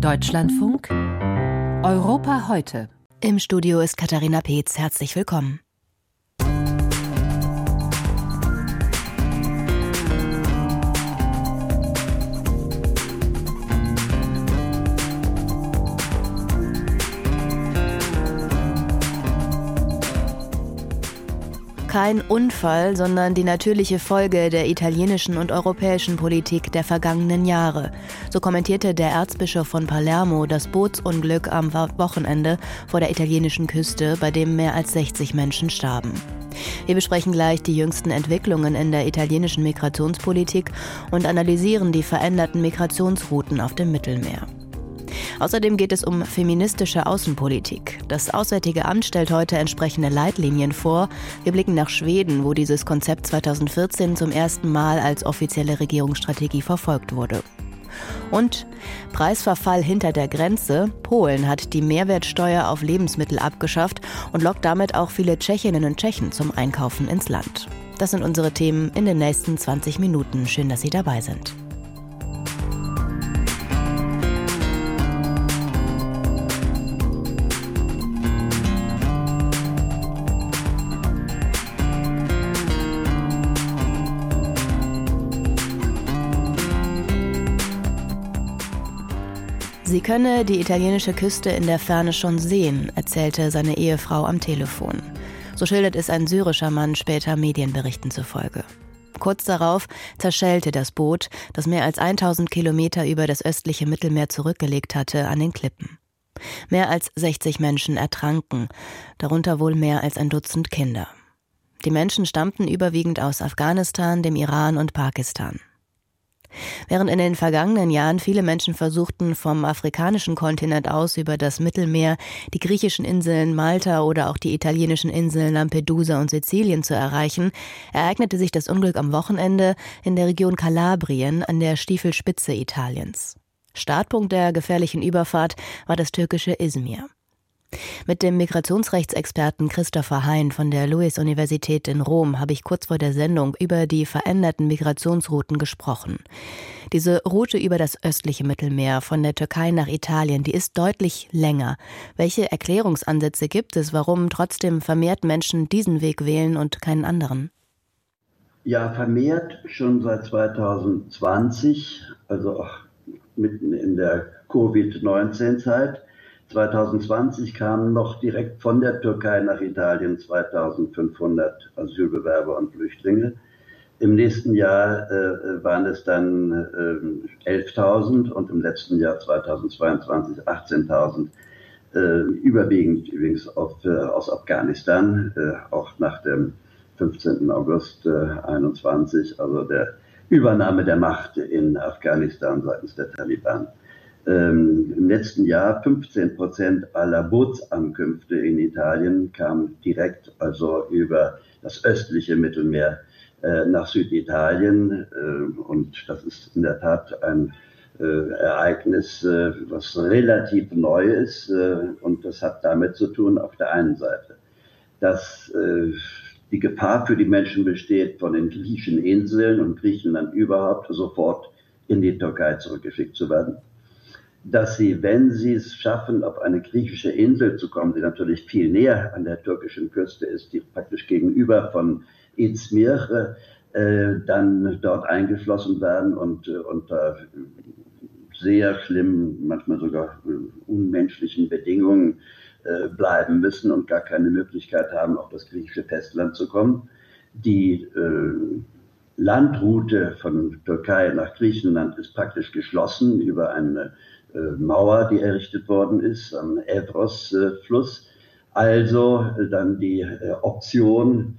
Deutschlandfunk Europa heute. Im Studio ist Katharina Peetz. Herzlich willkommen. Kein Unfall, sondern die natürliche Folge der italienischen und europäischen Politik der vergangenen Jahre. So kommentierte der Erzbischof von Palermo das Bootsunglück am Wochenende vor der italienischen Küste, bei dem mehr als 60 Menschen starben. Wir besprechen gleich die jüngsten Entwicklungen in der italienischen Migrationspolitik und analysieren die veränderten Migrationsrouten auf dem Mittelmeer. Außerdem geht es um feministische Außenpolitik. Das Auswärtige Amt stellt heute entsprechende Leitlinien vor. Wir blicken nach Schweden, wo dieses Konzept 2014 zum ersten Mal als offizielle Regierungsstrategie verfolgt wurde. Und Preisverfall hinter der Grenze. Polen hat die Mehrwertsteuer auf Lebensmittel abgeschafft und lockt damit auch viele Tschechinnen und Tschechen zum Einkaufen ins Land. Das sind unsere Themen in den nächsten 20 Minuten. Schön, dass Sie dabei sind. Sie könne die italienische Küste in der Ferne schon sehen, erzählte seine Ehefrau am Telefon. So schildert es ein syrischer Mann später Medienberichten zufolge. Kurz darauf zerschellte das Boot, das mehr als 1000 Kilometer über das östliche Mittelmeer zurückgelegt hatte, an den Klippen. Mehr als 60 Menschen ertranken, darunter wohl mehr als ein Dutzend Kinder. Die Menschen stammten überwiegend aus Afghanistan, dem Iran und Pakistan. Während in den vergangenen Jahren viele Menschen versuchten, vom afrikanischen Kontinent aus über das Mittelmeer die griechischen Inseln Malta oder auch die italienischen Inseln Lampedusa und Sizilien zu erreichen, ereignete sich das Unglück am Wochenende in der Region Kalabrien an der Stiefelspitze Italiens. Startpunkt der gefährlichen Überfahrt war das türkische Izmir. Mit dem Migrationsrechtsexperten Christopher Hein von der Lewis-Universität in Rom habe ich kurz vor der Sendung über die veränderten Migrationsrouten gesprochen. Diese Route über das östliche Mittelmeer von der Türkei nach Italien, die ist deutlich länger. Welche Erklärungsansätze gibt es, warum trotzdem vermehrt Menschen diesen Weg wählen und keinen anderen? Ja, vermehrt schon seit 2020, also auch mitten in der Covid-19-Zeit. 2020 kamen noch direkt von der Türkei nach Italien 2500 Asylbewerber und Flüchtlinge. Im nächsten Jahr äh, waren es dann äh, 11.000 und im letzten Jahr 2022 18.000. Äh, überwiegend übrigens auf, äh, aus Afghanistan, äh, auch nach dem 15. August 21, äh, also der Übernahme der Macht in Afghanistan seitens der Taliban ähm, im letzten Jahr 15 Prozent aller Bootsankünfte in Italien kamen direkt, also über das östliche Mittelmeer äh, nach Süditalien. Äh, und das ist in der Tat ein äh, Ereignis, äh, was relativ neu ist. Äh, und das hat damit zu tun, auf der einen Seite, dass äh, die Gefahr für die Menschen besteht, von den griechischen Inseln und Griechenland überhaupt sofort in die Türkei zurückgeschickt zu werden dass sie, wenn sie es schaffen, auf eine griechische Insel zu kommen, die natürlich viel näher an der türkischen Küste ist, die praktisch gegenüber von Izmir, äh, dann dort eingeschlossen werden und äh, unter sehr schlimmen, manchmal sogar äh, unmenschlichen Bedingungen äh, bleiben müssen und gar keine Möglichkeit haben, auf das griechische Festland zu kommen. Die äh, Landroute von Türkei nach Griechenland ist praktisch geschlossen über eine Mauer, die errichtet worden ist am Evros-Fluss. Also äh, dann die äh, Option,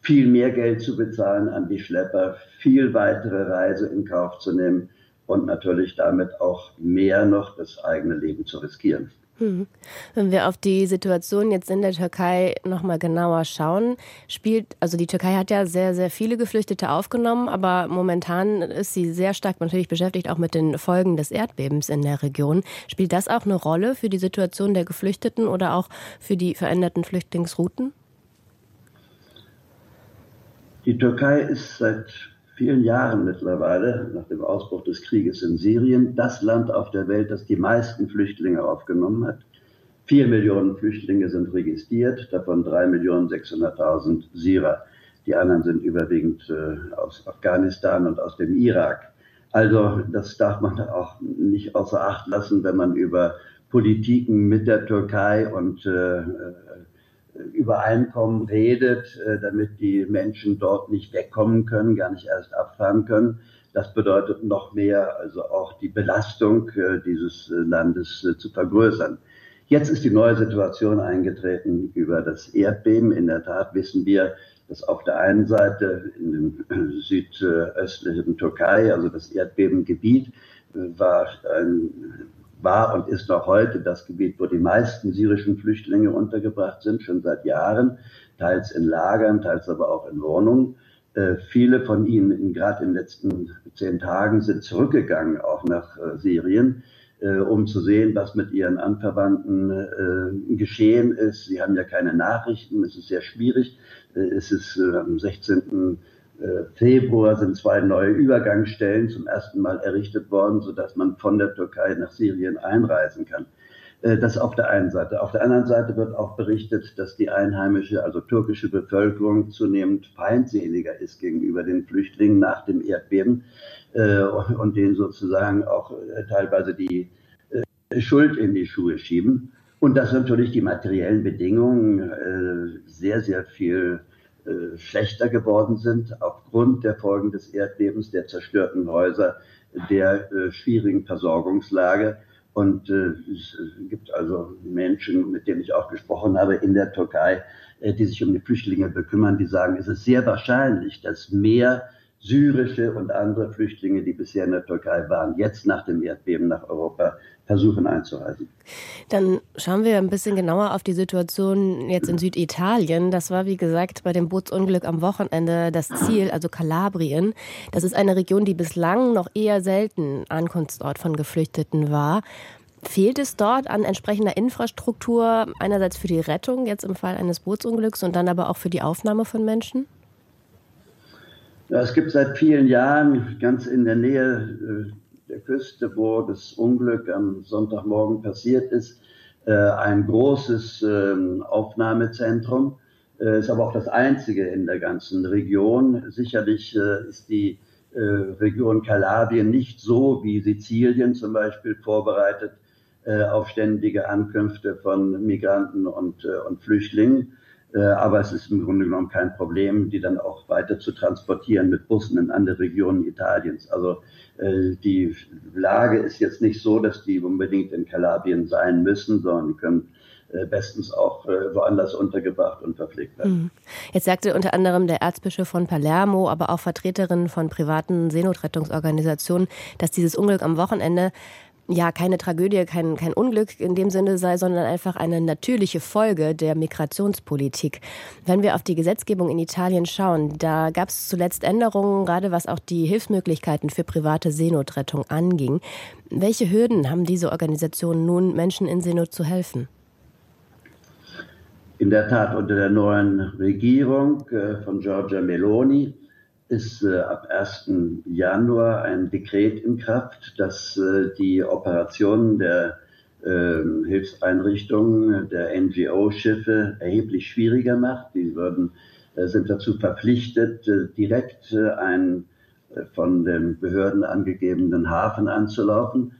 viel mehr Geld zu bezahlen an die Schlepper, viel weitere Reise in Kauf zu nehmen und natürlich damit auch mehr noch das eigene Leben zu riskieren. Hm. Wenn wir auf die Situation jetzt in der Türkei nochmal genauer schauen, spielt, also die Türkei hat ja sehr, sehr viele Geflüchtete aufgenommen, aber momentan ist sie sehr stark natürlich beschäftigt auch mit den Folgen des Erdbebens in der Region. Spielt das auch eine Rolle für die Situation der Geflüchteten oder auch für die veränderten Flüchtlingsrouten? Die Türkei ist seit vielen Jahren mittlerweile, nach dem Ausbruch des Krieges in Syrien, das Land auf der Welt, das die meisten Flüchtlinge aufgenommen hat. Vier Millionen Flüchtlinge sind registriert, davon drei Millionen 600.000 Syrer. Die anderen sind überwiegend äh, aus Afghanistan und aus dem Irak. Also das darf man auch nicht außer Acht lassen, wenn man über Politiken mit der Türkei und äh, äh Übereinkommen redet, äh, damit die Menschen dort nicht wegkommen können, gar nicht erst abfahren können. Das bedeutet noch mehr, also auch die Belastung äh, dieses äh, Landes zu vergrößern. Jetzt ist die neue Situation eingetreten über das Erdbeben. In der Tat wissen wir, dass auf der einen Seite in dem südöstlichen Türkei, also das Erdbebengebiet, war ein war und ist noch heute das Gebiet, wo die meisten syrischen Flüchtlinge untergebracht sind, schon seit Jahren, teils in Lagern, teils aber auch in Wohnungen. Äh, viele von ihnen, gerade in den letzten zehn Tagen, sind zurückgegangen, auch nach äh, Syrien, äh, um zu sehen, was mit ihren Anverwandten äh, geschehen ist. Sie haben ja keine Nachrichten, es ist sehr schwierig. Äh, es ist äh, am 16. Äh, Februar sind zwei neue Übergangsstellen zum ersten Mal errichtet worden, sodass man von der Türkei nach Syrien einreisen kann. Äh, das auf der einen Seite. Auf der anderen Seite wird auch berichtet, dass die einheimische, also türkische Bevölkerung zunehmend feindseliger ist gegenüber den Flüchtlingen nach dem Erdbeben äh, und denen sozusagen auch teilweise die Schuld in die Schuhe schieben. Und dass natürlich die materiellen Bedingungen sehr, sehr viel äh, schlechter geworden sind aufgrund der Folgen des Erdbebens, der zerstörten Häuser, der äh, schwierigen Versorgungslage. Und äh, es gibt also Menschen, mit denen ich auch gesprochen habe in der Türkei, äh, die sich um die Flüchtlinge bekümmern, die sagen, es ist sehr wahrscheinlich, dass mehr syrische und andere Flüchtlinge, die bisher in der Türkei waren, jetzt nach dem Erdbeben nach Europa versuchen einzureisen. Dann schauen wir ein bisschen genauer auf die Situation jetzt in Süditalien. Das war, wie gesagt, bei dem Bootsunglück am Wochenende das Ziel, also Kalabrien. Das ist eine Region, die bislang noch eher selten Ankunftsort von Geflüchteten war. Fehlt es dort an entsprechender Infrastruktur, einerseits für die Rettung, jetzt im Fall eines Bootsunglücks, und dann aber auch für die Aufnahme von Menschen? Ja, es gibt seit vielen Jahren ganz in der Nähe äh, der Küste, wo das Unglück am Sonntagmorgen passiert ist, äh, ein großes ähm, Aufnahmezentrum. Äh, ist aber auch das einzige in der ganzen Region. Sicherlich ist die Region Kalabrien nicht so wie Sizilien zum Beispiel vorbereitet auf ständige Ankünfte von Migranten und, und Flüchtlingen. Äh, aber es ist im Grunde genommen kein Problem, die dann auch weiter zu transportieren mit Bussen in andere Regionen Italiens. Also äh, die Lage ist jetzt nicht so, dass die unbedingt in Kalabrien sein müssen, sondern die können äh, bestens auch woanders untergebracht und verpflegt werden. Mhm. Jetzt sagte unter anderem der Erzbischof von Palermo, aber auch Vertreterinnen von privaten Seenotrettungsorganisationen, dass dieses Unglück am Wochenende ja keine Tragödie, kein, kein Unglück in dem Sinne sei, sondern einfach eine natürliche Folge der Migrationspolitik. Wenn wir auf die Gesetzgebung in Italien schauen, da gab es zuletzt Änderungen, gerade was auch die Hilfsmöglichkeiten für private Seenotrettung anging. Welche Hürden haben diese Organisationen nun, Menschen in Seenot zu helfen? In der Tat unter der neuen Regierung äh, von Giorgia Meloni ist äh, ab 1. Januar ein Dekret in Kraft, das äh, die Operationen der äh, Hilfseinrichtungen, der NGO-Schiffe erheblich schwieriger macht. Die würden, äh, sind dazu verpflichtet, äh, direkt äh, einen von den Behörden angegebenen Hafen anzulaufen,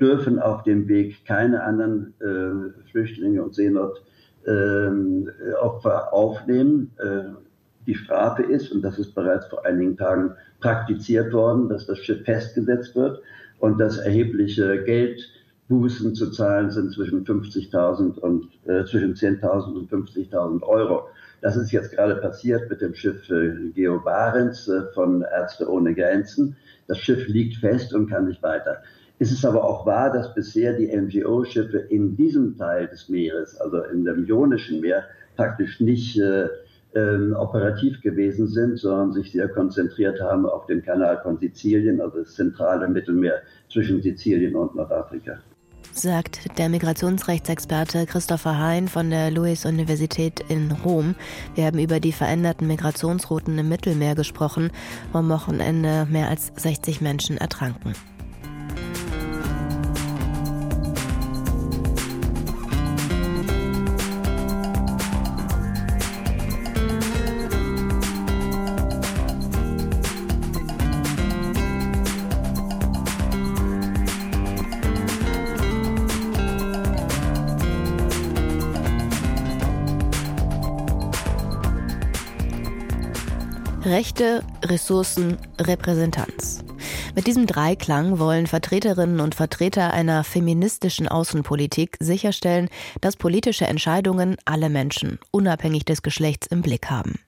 dürfen auf dem Weg keine anderen Flüchtlinge und Seenotopfer ähm, aufnehmen die Strafe ist, und das ist bereits vor einigen Tagen praktiziert worden, dass das Schiff festgesetzt wird und dass erhebliche Geldbußen zu zahlen sind zwischen 50.000 und äh, zwischen 10.000 und 50.000 Euro. Das ist jetzt gerade passiert mit dem Schiff äh, Geo Barents äh, von Ärzte ohne Grenzen. Das Schiff liegt fest und kann nicht weiter. Es ist aber auch wahr, dass bisher die NGO-Schiffe in diesem Teil des Meeres, also in dem Ionischen Meer, praktisch nicht äh, ähm, operativ gewesen sind, sondern sich sehr konzentriert haben auf den Kanal von Sizilien, also das zentrale Mittelmeer zwischen Sizilien und Nordafrika. sagt der Migrationsrechtsexperte Christopher Hein von der Louis-Universität in Rom. Wir haben über die veränderten Migrationsrouten im Mittelmeer gesprochen, wo am Wochenende mehr als 60 Menschen ertranken. Rechte, Ressourcen, Repräsentanz. Mit diesem Dreiklang wollen Vertreterinnen und Vertreter einer feministischen Außenpolitik sicherstellen, dass politische Entscheidungen alle Menschen, unabhängig des Geschlechts, im Blick haben.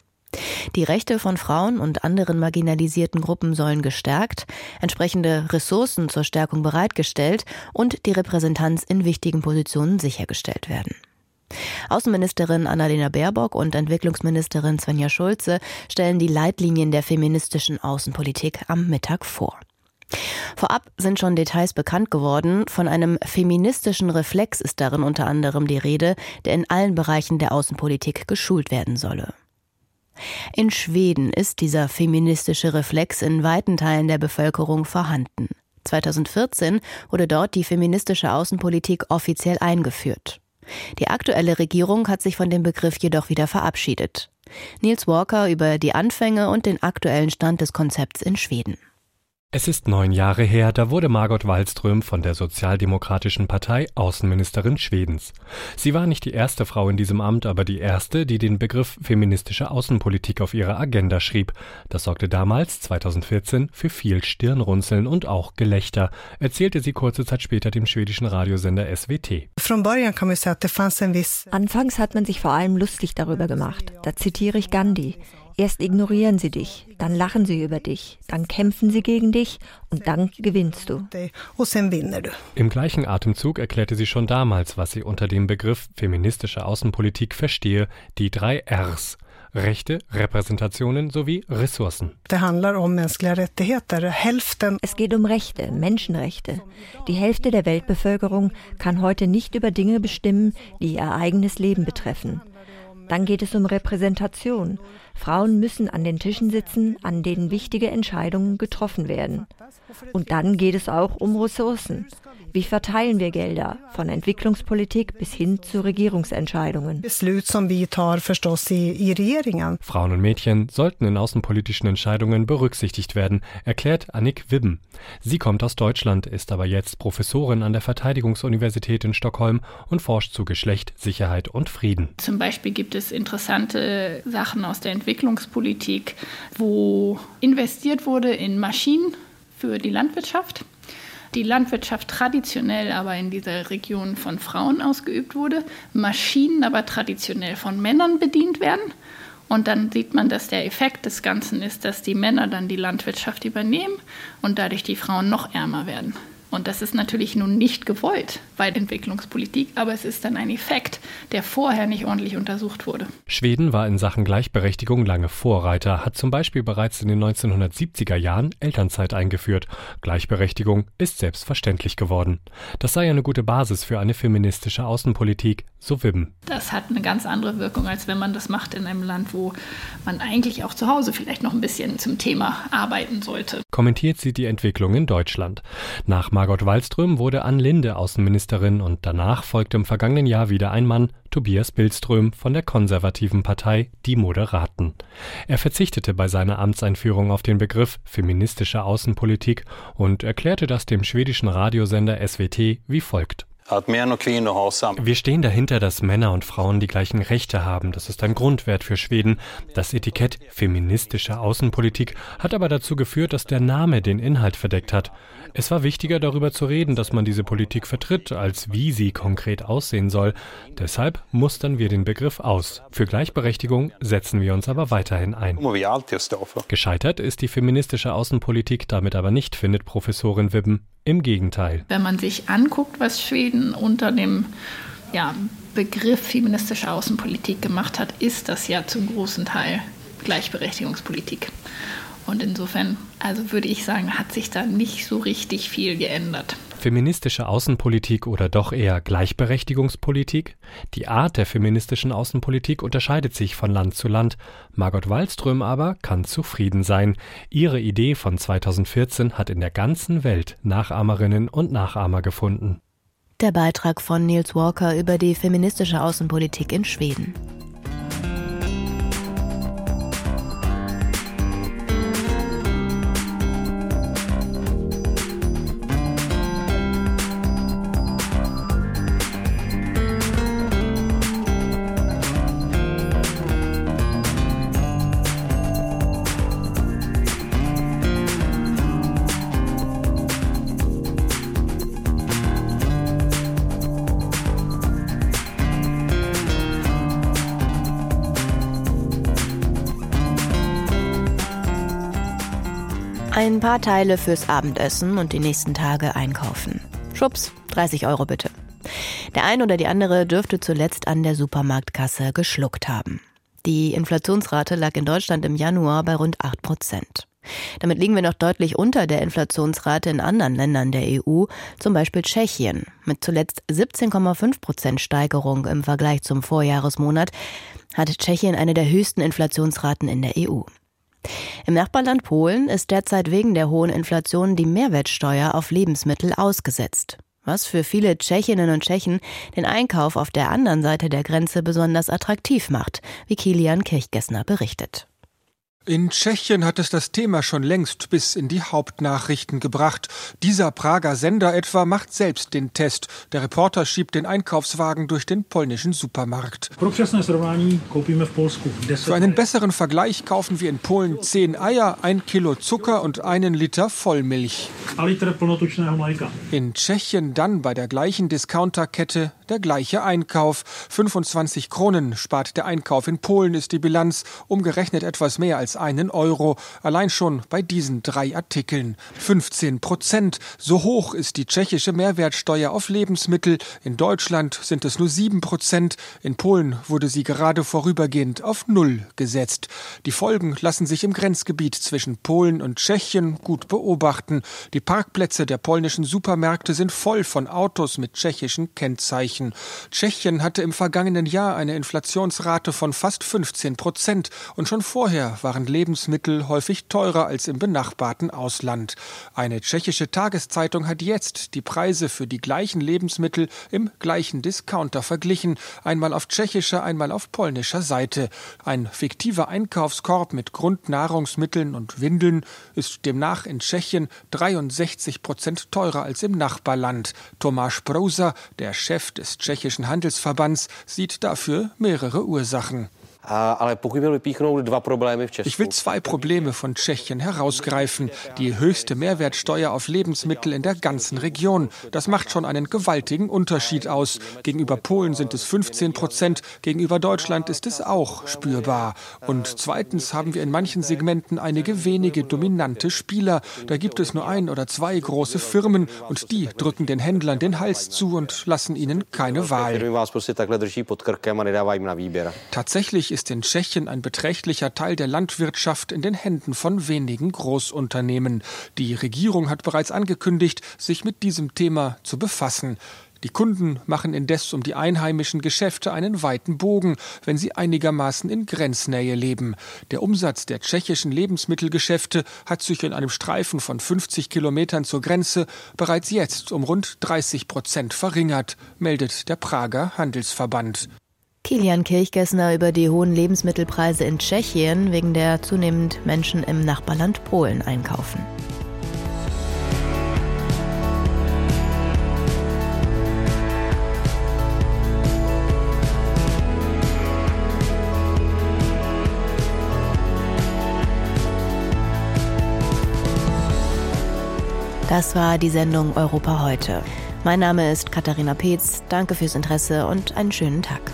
Die Rechte von Frauen und anderen marginalisierten Gruppen sollen gestärkt, entsprechende Ressourcen zur Stärkung bereitgestellt und die Repräsentanz in wichtigen Positionen sichergestellt werden. Außenministerin Annalena Baerbock und Entwicklungsministerin Svenja Schulze stellen die Leitlinien der feministischen Außenpolitik am Mittag vor. Vorab sind schon Details bekannt geworden. Von einem feministischen Reflex ist darin unter anderem die Rede, der in allen Bereichen der Außenpolitik geschult werden solle. In Schweden ist dieser feministische Reflex in weiten Teilen der Bevölkerung vorhanden. 2014 wurde dort die feministische Außenpolitik offiziell eingeführt. Die aktuelle Regierung hat sich von dem Begriff jedoch wieder verabschiedet. Niels Walker über die Anfänge und den aktuellen Stand des Konzepts in Schweden. Es ist neun Jahre her, da wurde Margot Wallström von der Sozialdemokratischen Partei Außenministerin Schwedens. Sie war nicht die erste Frau in diesem Amt, aber die erste, die den Begriff feministische Außenpolitik auf ihre Agenda schrieb. Das sorgte damals, 2014, für viel Stirnrunzeln und auch Gelächter, erzählte sie kurze Zeit später dem schwedischen Radiosender SWT. Anfangs hat man sich vor allem lustig darüber gemacht. Da zitiere ich Gandhi. Erst ignorieren sie dich, dann lachen sie über dich, dann kämpfen sie gegen dich und dann gewinnst du. Im gleichen Atemzug erklärte sie schon damals, was sie unter dem Begriff feministische Außenpolitik verstehe, die drei Rs. Rechte, Repräsentationen sowie Ressourcen. Es geht um Rechte, Menschenrechte. Die Hälfte der Weltbevölkerung kann heute nicht über Dinge bestimmen, die ihr eigenes Leben betreffen. Dann geht es um Repräsentation. Frauen müssen an den Tischen sitzen, an denen wichtige Entscheidungen getroffen werden. Und dann geht es auch um Ressourcen. Wie verteilen wir Gelder von Entwicklungspolitik bis hin zu Regierungsentscheidungen? Frauen und Mädchen sollten in außenpolitischen Entscheidungen berücksichtigt werden, erklärt Annik Wibben. Sie kommt aus Deutschland, ist aber jetzt Professorin an der Verteidigungsuniversität in Stockholm und forscht zu Geschlecht, Sicherheit und Frieden. Zum Beispiel gibt es interessante Sachen aus der Entwicklungspolitik, wo investiert wurde in Maschinen für die Landwirtschaft die Landwirtschaft traditionell aber in dieser Region von Frauen ausgeübt wurde, Maschinen aber traditionell von Männern bedient werden. Und dann sieht man, dass der Effekt des Ganzen ist, dass die Männer dann die Landwirtschaft übernehmen und dadurch die Frauen noch ärmer werden. Und das ist natürlich nun nicht gewollt bei Entwicklungspolitik, aber es ist dann ein Effekt, der vorher nicht ordentlich untersucht wurde. Schweden war in Sachen Gleichberechtigung lange Vorreiter, hat zum Beispiel bereits in den 1970er Jahren Elternzeit eingeführt. Gleichberechtigung ist selbstverständlich geworden. Das sei eine gute Basis für eine feministische Außenpolitik, so Wibben. Das hat eine ganz andere Wirkung, als wenn man das macht in einem Land, wo man eigentlich auch zu Hause vielleicht noch ein bisschen zum Thema arbeiten sollte. Kommentiert sie die Entwicklung in Deutschland. Nach Margot Wallström wurde Ann Linde Außenministerin und danach folgte im vergangenen Jahr wieder ein Mann, Tobias Billström von der konservativen Partei Die Moderaten. Er verzichtete bei seiner Amtseinführung auf den Begriff feministische Außenpolitik und erklärte das dem schwedischen Radiosender SWT wie folgt. Wir stehen dahinter, dass Männer und Frauen die gleichen Rechte haben. Das ist ein Grundwert für Schweden. Das Etikett feministische Außenpolitik hat aber dazu geführt, dass der Name den Inhalt verdeckt hat. Es war wichtiger darüber zu reden, dass man diese Politik vertritt, als wie sie konkret aussehen soll. Deshalb mustern wir den Begriff aus. Für Gleichberechtigung setzen wir uns aber weiterhin ein. Gescheitert ist die feministische Außenpolitik damit aber nicht, findet Professorin Wibben. Im Gegenteil. Wenn man sich anguckt, was Schweden unter dem ja, Begriff feministische Außenpolitik gemacht hat, ist das ja zum großen Teil Gleichberechtigungspolitik. Und insofern, also würde ich sagen, hat sich da nicht so richtig viel geändert. Feministische Außenpolitik oder doch eher Gleichberechtigungspolitik? Die Art der feministischen Außenpolitik unterscheidet sich von Land zu Land. Margot Wallström aber kann zufrieden sein. Ihre Idee von 2014 hat in der ganzen Welt Nachahmerinnen und Nachahmer gefunden. Der Beitrag von Niels Walker über die feministische Außenpolitik in Schweden. Ein paar Teile fürs Abendessen und die nächsten Tage einkaufen. Schubs, 30 Euro bitte. Der ein oder die andere dürfte zuletzt an der Supermarktkasse geschluckt haben. Die Inflationsrate lag in Deutschland im Januar bei rund 8 Prozent. Damit liegen wir noch deutlich unter der Inflationsrate in anderen Ländern der EU, zum Beispiel Tschechien, mit zuletzt 17,5 Prozent Steigerung im Vergleich zum Vorjahresmonat, hat Tschechien eine der höchsten Inflationsraten in der EU. Im Nachbarland Polen ist derzeit wegen der hohen Inflation die Mehrwertsteuer auf Lebensmittel ausgesetzt, was für viele Tschechinnen und Tschechen den Einkauf auf der anderen Seite der Grenze besonders attraktiv macht, wie Kilian Kirchgessner berichtet. In Tschechien hat es das Thema schon längst bis in die Hauptnachrichten gebracht. Dieser Prager Sender etwa macht selbst den Test. Der Reporter schiebt den Einkaufswagen durch den polnischen Supermarkt. Für einen besseren Vergleich kaufen wir in Polen zehn Eier, ein Kilo Zucker und einen Liter Vollmilch. In Tschechien dann bei der gleichen Discounterkette der gleiche Einkauf. 25 Kronen spart der Einkauf. In Polen ist die Bilanz umgerechnet etwas mehr als einen Euro. Allein schon bei diesen drei Artikeln. 15 Prozent. So hoch ist die tschechische Mehrwertsteuer auf Lebensmittel. In Deutschland sind es nur 7 Prozent. In Polen wurde sie gerade vorübergehend auf Null gesetzt. Die Folgen lassen sich im Grenzgebiet zwischen Polen und Tschechien gut beobachten. Die Parkplätze der polnischen Supermärkte sind voll von Autos mit tschechischen Kennzeichen. Tschechien hatte im vergangenen Jahr eine Inflationsrate von fast 15 Prozent und schon vorher waren Lebensmittel häufig teurer als im benachbarten Ausland. Eine tschechische Tageszeitung hat jetzt die Preise für die gleichen Lebensmittel im gleichen Discounter verglichen, einmal auf tschechischer, einmal auf polnischer Seite. Ein fiktiver Einkaufskorb mit Grundnahrungsmitteln und Windeln ist demnach in Tschechien 63 Prozent teurer als im Nachbarland. Tomáš Prousa, der Chef des tschechischen Handelsverbands sieht dafür mehrere Ursachen. Ich will zwei Probleme von Tschechien herausgreifen. Die höchste Mehrwertsteuer auf Lebensmittel in der ganzen Region. Das macht schon einen gewaltigen Unterschied aus. Gegenüber Polen sind es 15 Prozent, gegenüber Deutschland ist es auch spürbar. Und zweitens haben wir in manchen Segmenten einige wenige dominante Spieler. Da gibt es nur ein oder zwei große Firmen und die drücken den Händlern den Hals zu und lassen ihnen keine Wahl. Tatsächlich ist in Tschechien ein beträchtlicher Teil der Landwirtschaft in den Händen von wenigen Großunternehmen. Die Regierung hat bereits angekündigt, sich mit diesem Thema zu befassen. Die Kunden machen indes um die einheimischen Geschäfte einen weiten Bogen, wenn sie einigermaßen in Grenznähe leben. Der Umsatz der tschechischen Lebensmittelgeschäfte hat sich in einem Streifen von 50 Kilometern zur Grenze bereits jetzt um rund 30 Prozent verringert, meldet der Prager Handelsverband. Kilian Kirchgessner über die hohen Lebensmittelpreise in Tschechien wegen der zunehmend Menschen im Nachbarland Polen einkaufen. Das war die Sendung Europa heute. Mein Name ist Katharina Peetz. Danke fürs Interesse und einen schönen Tag.